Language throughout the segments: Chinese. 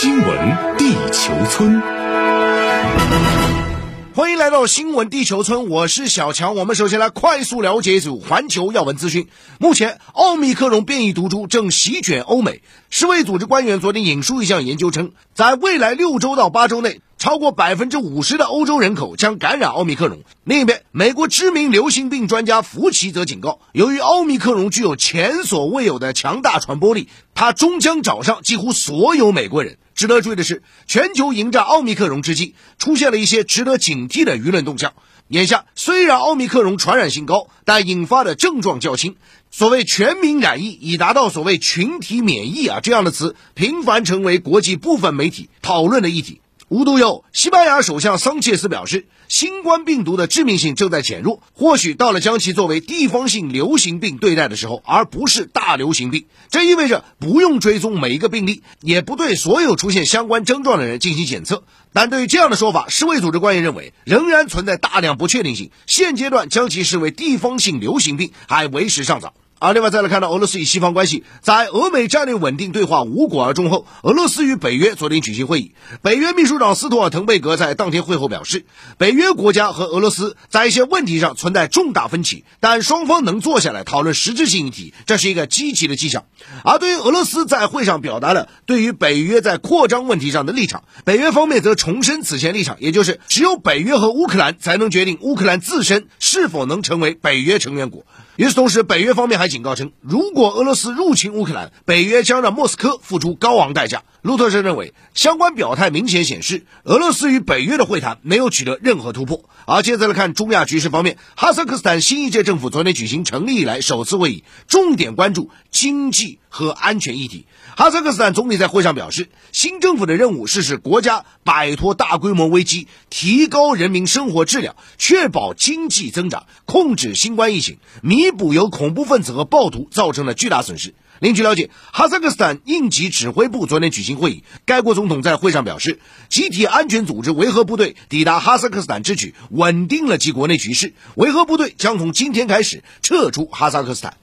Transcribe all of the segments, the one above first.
新闻地球村，欢迎来到新闻地球村，我是小强。我们首先来快速了解一组环球要闻资讯。目前，奥密克戎变异毒株正席卷欧美。世卫组织官员昨天引述一项研究称，在未来六周到八周内。超过百分之五十的欧洲人口将感染奥密克戎。另一边，美国知名流行病专家福奇则警告，由于奥密克戎具有前所未有的强大传播力，它终将找上几乎所有美国人。值得注意的是，全球迎战奥密克戎之际，出现了一些值得警惕的舆论动向。眼下，虽然奥密克戎传染性高，但引发的症状较轻。所谓全民染疫，已达到所谓群体免疫啊这样的词，频繁成为国际部分媒体讨论的议题。无独有，西班牙首相桑切斯表示，新冠病毒的致命性正在减弱，或许到了将其作为地方性流行病对待的时候，而不是大流行病。这意味着不用追踪每一个病例，也不对所有出现相关症状的人进行检测。但对于这样的说法，世卫组织官员认为仍然存在大量不确定性，现阶段将其视为地方性流行病还为时尚早。而另外再来看到俄罗斯与西方关系，在俄美战略稳定对话无果而终后，俄罗斯与北约昨天举行会议。北约秘书长斯托尔滕贝格在当天会后表示，北约国家和俄罗斯在一些问题上存在重大分歧，但双方能坐下来讨论实质性议题，这是一个积极的迹象。而对于俄罗斯在会上表达了对于北约在扩张问题上的立场，北约方面则重申此前立场，也就是只有北约和乌克兰才能决定乌克兰自身是否能成为北约成员国。与此同时，北约方面还警告称，如果俄罗斯入侵乌克兰，北约将让莫斯科付出高昂代价。路透社认为，相关表态明显显示，俄罗斯与北约的会谈没有取得任何突破。而接着来看中亚局势方面，哈萨克斯坦新一届政府昨天举行成立以来首次会议，重点关注经济和安全议题。哈萨克斯坦总理在会上表示，新政府的任务是使国家摆脱大规模危机，提高人民生活质量，确保经济增长，控制新冠疫情，弥补由恐怖分子和暴徒造成的巨大损失。另据了解，哈萨克斯坦应急指挥部昨天举行会议，该国总统在会上表示，集体安全组织维和部队抵达哈萨克斯坦之举，稳定了其国内局势。维和部队将从今天开始撤出哈萨克斯坦。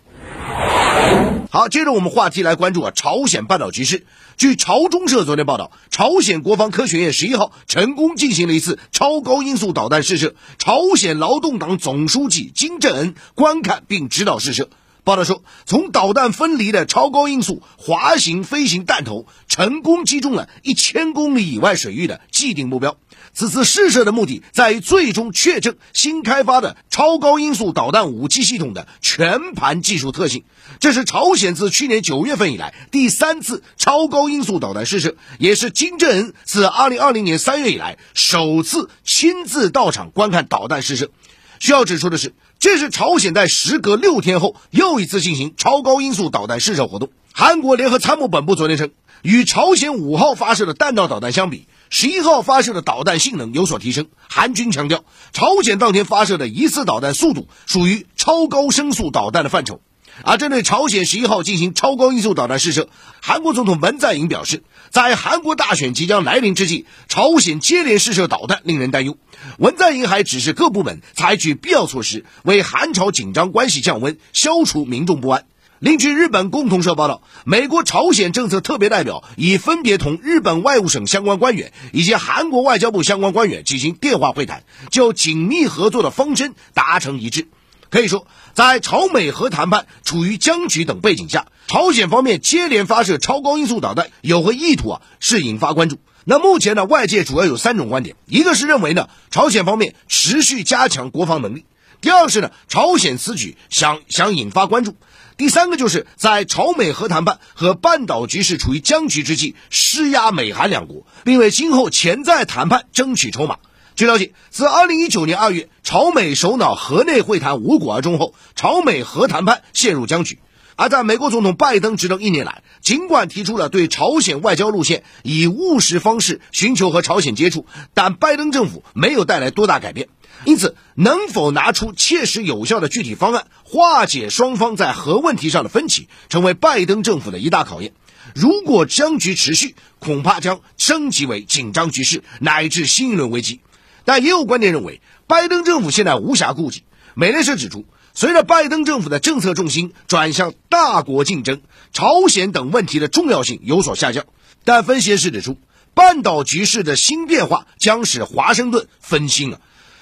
好，接着我们话题来关注啊，朝鲜半岛局势。据朝中社昨天报道，朝鲜国防科学院十一号成功进行了一次超高音速导弹试射，朝鲜劳动党总书记金正恩观看并指导试射。报道说，从导弹分离的超高音速滑行飞行弹头，成功击中了一千公里以外水域的既定目标。此次试射的目的在于最终确证新开发的超高音速导弹武器系统的全盘技术特性。这是朝鲜自去年九月份以来第三次超高音速导弹试射，也是金正恩自二零二零年三月以来首次亲自到场观看导弹试射。需要指出的是。这是朝鲜在时隔六天后又一次进行超高音速导弹试射活动。韩国联合参谋本部昨天称，与朝鲜五号发射的弹道导弹相比，十一号发射的导弹性能有所提升。韩军强调，朝鲜当天发射的一次导弹速度属于超高声速导弹的范畴。而针对朝鲜十一号进行超高音速导弹试射，韩国总统文在寅表示，在韩国大选即将来临之际，朝鲜接连试射导弹令人担忧。文在寅还指示各部门采取必要措施，为韩朝紧张关系降温，消除民众不安。另据日本共同社报道，美国朝鲜政策特别代表已分别同日本外务省相关官员以及韩国外交部相关官员进行电话会谈，就紧密合作的方针达成一致。可以说，在朝美核谈判处于僵局等背景下，朝鲜方面接连发射超高音速导弹，有何意图啊？是引发关注。那目前呢，外界主要有三种观点：一个是认为呢，朝鲜方面持续加强国防能力；第二是呢，朝鲜此举想想引发关注；第三个就是在朝美核谈判和半岛局势处于僵局之际，施压美韩两国，并为今后潜在谈判争取筹码。据了解，自2019年2月朝美首脑河内会谈无果而终后，朝美核谈判陷入僵局。而在美国总统拜登执政一年来，尽管提出了对朝鲜外交路线以务实方式寻求和朝鲜接触，但拜登政府没有带来多大改变。因此，能否拿出切实有效的具体方案，化解双方在核问题上的分歧，成为拜登政府的一大考验。如果僵局持续，恐怕将升级为紧张局势，乃至新一轮危机。但也有观点认为，拜登政府现在无暇顾及。美联社指出，随着拜登政府的政策重心转向大国竞争、朝鲜等问题的重要性有所下降，但分析师指出，半岛局势的新变化将使华盛顿分心了。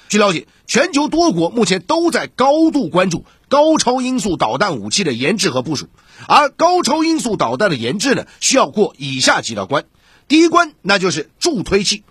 据了解，全球多国目前都在高度关注高超音速导弹武器的研制和部署，而高超音速导弹的研制呢，需要过以下几道关。第一关那就是助推器，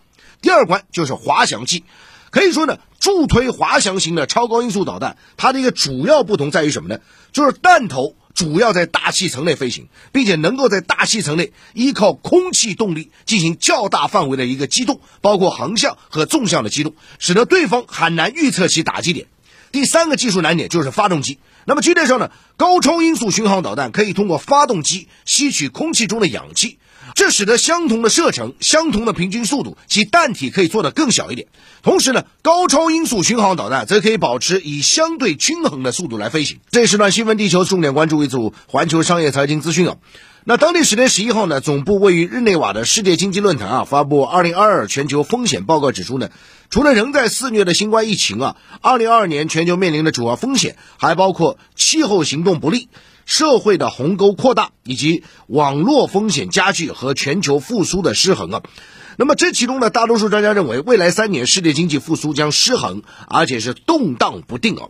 第二关就是滑翔器。可以说呢，助推滑翔型的超高音速导弹，它的一个主要不同在于什么呢？就是弹头主要在大气层内飞行，并且能够在大气层内依靠空气动力进行较大范围的一个机动，包括横向和纵向的机动，使得对方很难预测其打击点。第三个技术难点就是发动机。那么，具体上呢，高超音速巡航导弹可以通过发动机吸取空气中的氧气。这使得相同的射程、相同的平均速度，其弹体可以做得更小一点。同时呢，高超音速巡航导弹则可以保持以相对均衡的速度来飞行。这时段新闻地球重点关注一组环球商业财经资讯啊。那当地时间十一号呢，总部位于日内瓦的世界经济论坛啊发布二零二二全球风险报告，指出呢，除了仍在肆虐的新冠疫情啊，二零二二年全球面临的主要风险还包括气候行动不利。社会的鸿沟扩大，以及网络风险加剧和全球复苏的失衡啊。那么这其中呢，大多数专家认为，未来三年世界经济复苏将失衡，而且是动荡不定啊。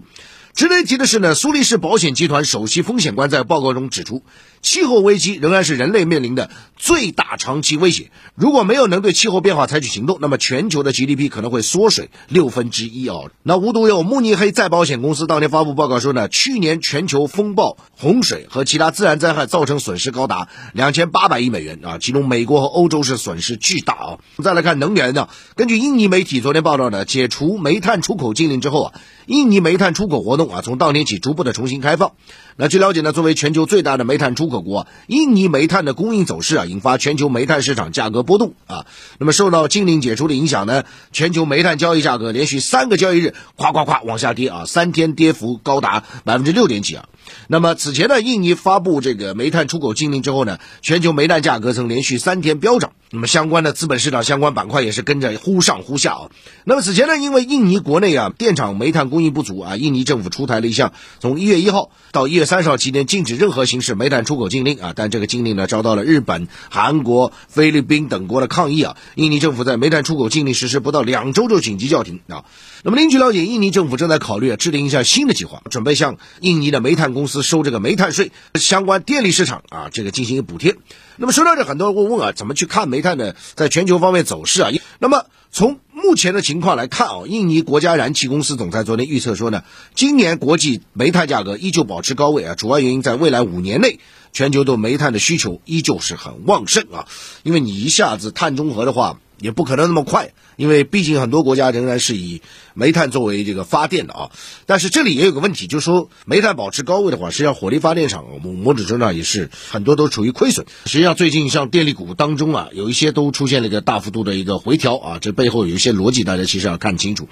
值得一提的是呢，苏黎世保险集团首席风险官在报告中指出。气候危机仍然是人类面临的最大长期威胁。如果没有能对气候变化采取行动，那么全球的 GDP 可能会缩水六分之一哦。那无独有，慕尼黑再保险公司当天发布报告说呢，去年全球风暴、洪水和其他自然灾害造成损失高达两千八百亿美元啊，其中美国和欧洲是损失巨大啊。再来看能源呢，根据印尼媒体昨天报道呢，解除煤炭出口禁令之后啊，印尼煤炭出口活动啊从当天起逐步的重新开放。那据了解呢，作为全球最大的煤炭出口国，印尼煤炭的供应走势啊，引发全球煤炭市场价格波动啊。那么受到禁令解除的影响呢，全球煤炭交易价格连续三个交易日咵咵咵往下跌啊，三天跌幅高达百分之六点几啊。那么此前呢，印尼发布这个煤炭出口禁令之后呢，全球煤炭价格曾连续三天飙涨。那么相关的资本市场相关板块也是跟着忽上忽下啊。那么此前呢，因为印尼国内啊电厂煤炭供应不足啊，印尼政府出台了一项从一月一号到一月三十号期间禁止任何形式煤炭出口禁令啊。但这个禁令呢遭到了日本、韩国、菲律宾等国的抗议啊。印尼政府在煤炭出口禁令实施不到两周就紧急叫停啊。那么，另据了解，印尼政府正在考虑制定一项新的计划，准备向印尼的煤炭公司收这个煤炭税，相关电力市场啊这个进行一个补贴。那么说到这，很多人会问啊，怎么去看煤炭的在全球方面走势啊？那么从目前的情况来看啊，印尼国家燃气公司总裁昨天预测说呢，今年国际煤炭价格依旧保持高位啊，主要原因在未来五年内，全球对煤炭的需求依旧是很旺盛啊，因为你一下子碳中和的话。也不可能那么快，因为毕竟很多国家仍然是以煤炭作为这个发电的啊。但是这里也有个问题，就是说煤炭保持高位的话，实际上火力发电厂某某种程度上也是很多都处于亏损。实际上最近像电力股当中啊，有一些都出现了一个大幅度的一个回调啊，这背后有一些逻辑，大家其实要看清楚。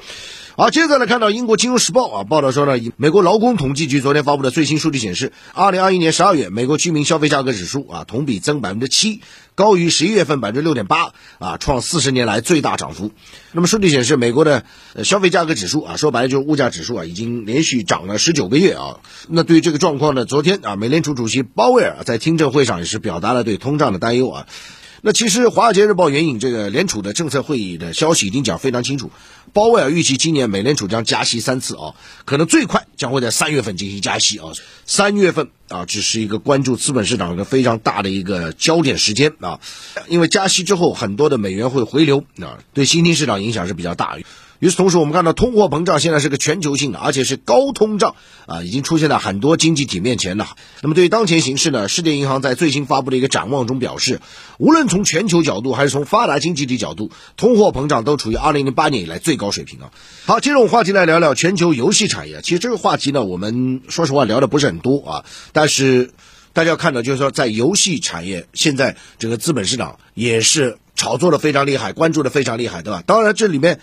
好，接着来看到英国金融时报啊报道说呢，美国劳工统计局昨天发布的最新数据显示，二零二一年十二月美国居民消费价格指数啊同比增百分之七，高于十一月份百分之六点八啊，创四十年来最大涨幅。那么数据显示，美国的消费价格指数啊，说白了就是物价指数啊，已经连续涨了十九个月啊。那对于这个状况呢，昨天啊，美联储主席鲍威尔在听证会上也是表达了对通胀的担忧啊。那其实《华尔街日报》援引这个联储的政策会议的消息已经讲非常清楚，鲍威尔预计今年美联储将加息三次啊，可能最快将会在三月份进行加息啊。三月份啊，只是一个关注资本市场一个非常大的一个焦点时间啊，因为加息之后很多的美元会回流啊，对新兴市场影响是比较大。与此同时，我们看到通货膨胀现在是个全球性的，而且是高通胀啊，已经出现在很多经济体面前了。那么，对于当前形势呢？世界银行在最新发布的一个展望中表示，无论从全球角度还是从发达经济体角度，通货膨胀都处于2008年以来最高水平啊。好，接着我们话题来聊聊全球游戏产业。其实这个话题呢，我们说实话聊的不是很多啊，但是大家要看到，就是说在游戏产业现在这个资本市场也是炒作的非常厉害，关注的非常厉害，对吧？当然这里面。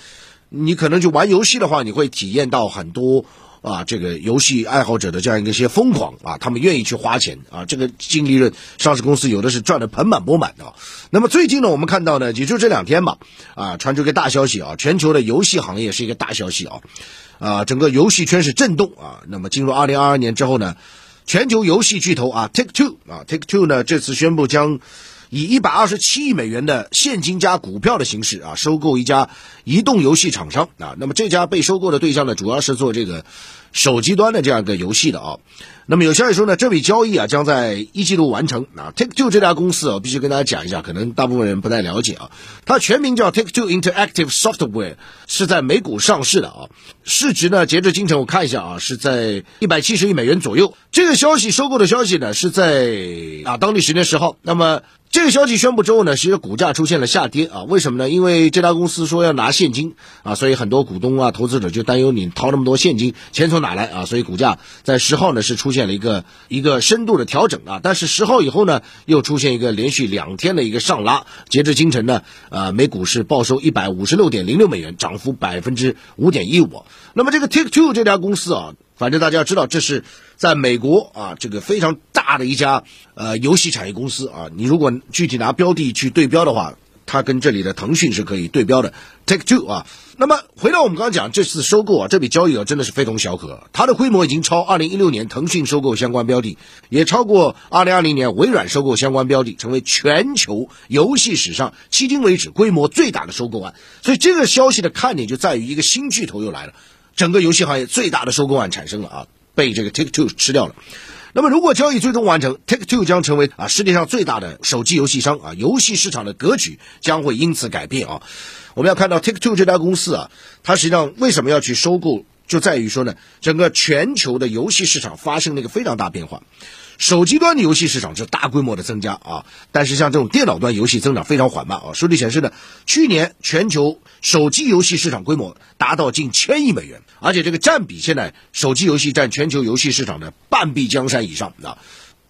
你可能就玩游戏的话，你会体验到很多，啊这个游戏爱好者的这样一个些疯狂啊，他们愿意去花钱啊，这个净利润上市公司有的是赚的盆满钵满的。那么最近呢，我们看到呢，也就这两天吧，啊，传出个大消息啊，全球的游戏行业是一个大消息啊，啊，整个游戏圈是震动啊。那么进入二零二二年之后呢，全球游戏巨头啊，Take Two 啊，Take Two 呢这次宣布将。以一百二十七亿美元的现金加股票的形式啊，收购一家移动游戏厂商啊。那么这家被收购的对象呢，主要是做这个手机端的这样一个游戏的啊。那么有消息说呢，这笔交易啊将在一季度完成啊。Take Two 这家公司啊，必须跟大家讲一下，可能大部分人不太了解啊。它全名叫 Take Two Interactive Software，是在美股上市的啊。市值呢，截至今晨我看一下啊，是在一百七十亿美元左右。这个消息收购的消息呢，是在啊当地时间十号。那么这个消息宣布之后呢，其实股价出现了下跌啊，为什么呢？因为这家公司说要拿现金啊，所以很多股东啊、投资者就担忧你掏那么多现金，钱从哪来啊？所以股价在十号呢是出现了一个一个深度的调整啊，但是十号以后呢，又出现一个连续两天的一个上拉，截至今晨呢，呃，美股是报收一百五十六点零六美元，涨幅百分之五点一五。那么这个 Take Two 这家公司啊。反正大家要知道，这是在美国啊，这个非常大的一家呃游戏产业公司啊。你如果具体拿标的去对标的话，它跟这里的腾讯是可以对标的。Take Two 啊，那么回到我们刚刚讲这次收购啊，这笔交易啊真的是非同小可，它的规模已经超二零一六年腾讯收购相关标的，也超过二零二零年微软收购相关标的，成为全球游戏史上迄今为止规模最大的收购案。所以这个消息的看点就在于一个新巨头又来了。整个游戏行业最大的收购案产生了啊，被这个 Take Two 吃掉了。那么，如果交易最终完成，Take Two 将成为啊世界上最大的手机游戏商啊，游戏市场的格局将会因此改变啊。我们要看到 Take Two 这家公司啊，它实际上为什么要去收购，就在于说呢，整个全球的游戏市场发生了一个非常大变化。手机端的游戏市场是大规模的增加啊，但是像这种电脑端游戏增长非常缓慢啊。数据显示呢，去年全球手机游戏市场规模达到近千亿美元，而且这个占比现在手机游戏占全球游戏市场的半壁江山以上啊。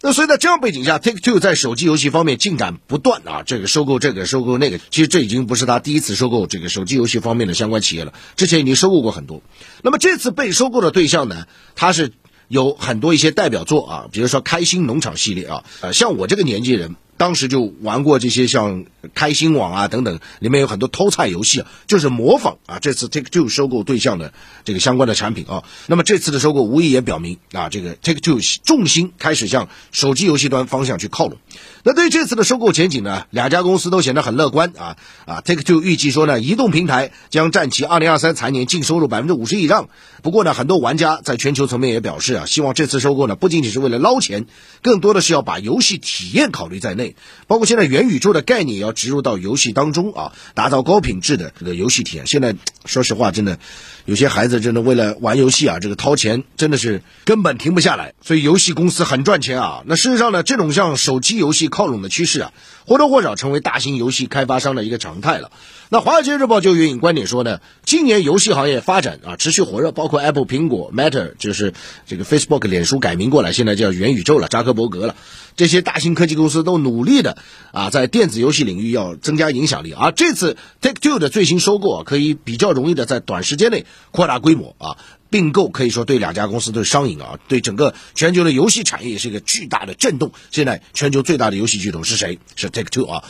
那所以在这样背景下，Take Two 在手机游戏方面进展不断啊，这个收购这个收购那个，其实这已经不是他第一次收购这个手机游戏方面的相关企业了，之前已经收购过很多。那么这次被收购的对象呢，他是。有很多一些代表作啊，比如说开心农场系列啊，呃，像我这个年纪人。当时就玩过这些像开心网啊等等，里面有很多偷菜游戏，就是模仿啊这次 Take Two 收购对象的这个相关的产品啊。那么这次的收购无疑也表明啊，这个 Take Two 重心开始向手机游戏端方向去靠拢。那对于这次的收购前景呢，两家公司都显得很乐观啊啊。Take Two 预计说呢，移动平台将占其2023财年净收入百分之五十以上。不过呢，很多玩家在全球层面也表示啊，希望这次收购呢不仅仅是为了捞钱，更多的是要把游戏体验考虑在内。包括现在元宇宙的概念也要植入到游戏当中啊，打造高品质的这个游戏体验。现在说实话，真的有些孩子真的为了玩游戏啊，这个掏钱真的是根本停不下来。所以游戏公司很赚钱啊。那事实上呢，这种向手机游戏靠拢的趋势啊，或多或少成为大型游戏开发商的一个常态了。那《华尔街日报》就援引观点说呢，今年游戏行业发展啊持续火热，包括 Apple、苹果、Meta，就是这个 Facebook、脸书改名过来，现在叫元宇宙了，扎克伯格了。这些大型科技公司都努力的啊，在电子游戏领要增加影响力。而这次 Take Two 的最新收购啊，可以比较容易的在短时间内扩大规模啊，并购可以说对两家公司都是双赢啊，对整个全球的游戏产业也是一个巨大的震动。现在全球最大的游戏巨头是谁？是 Take Two 啊。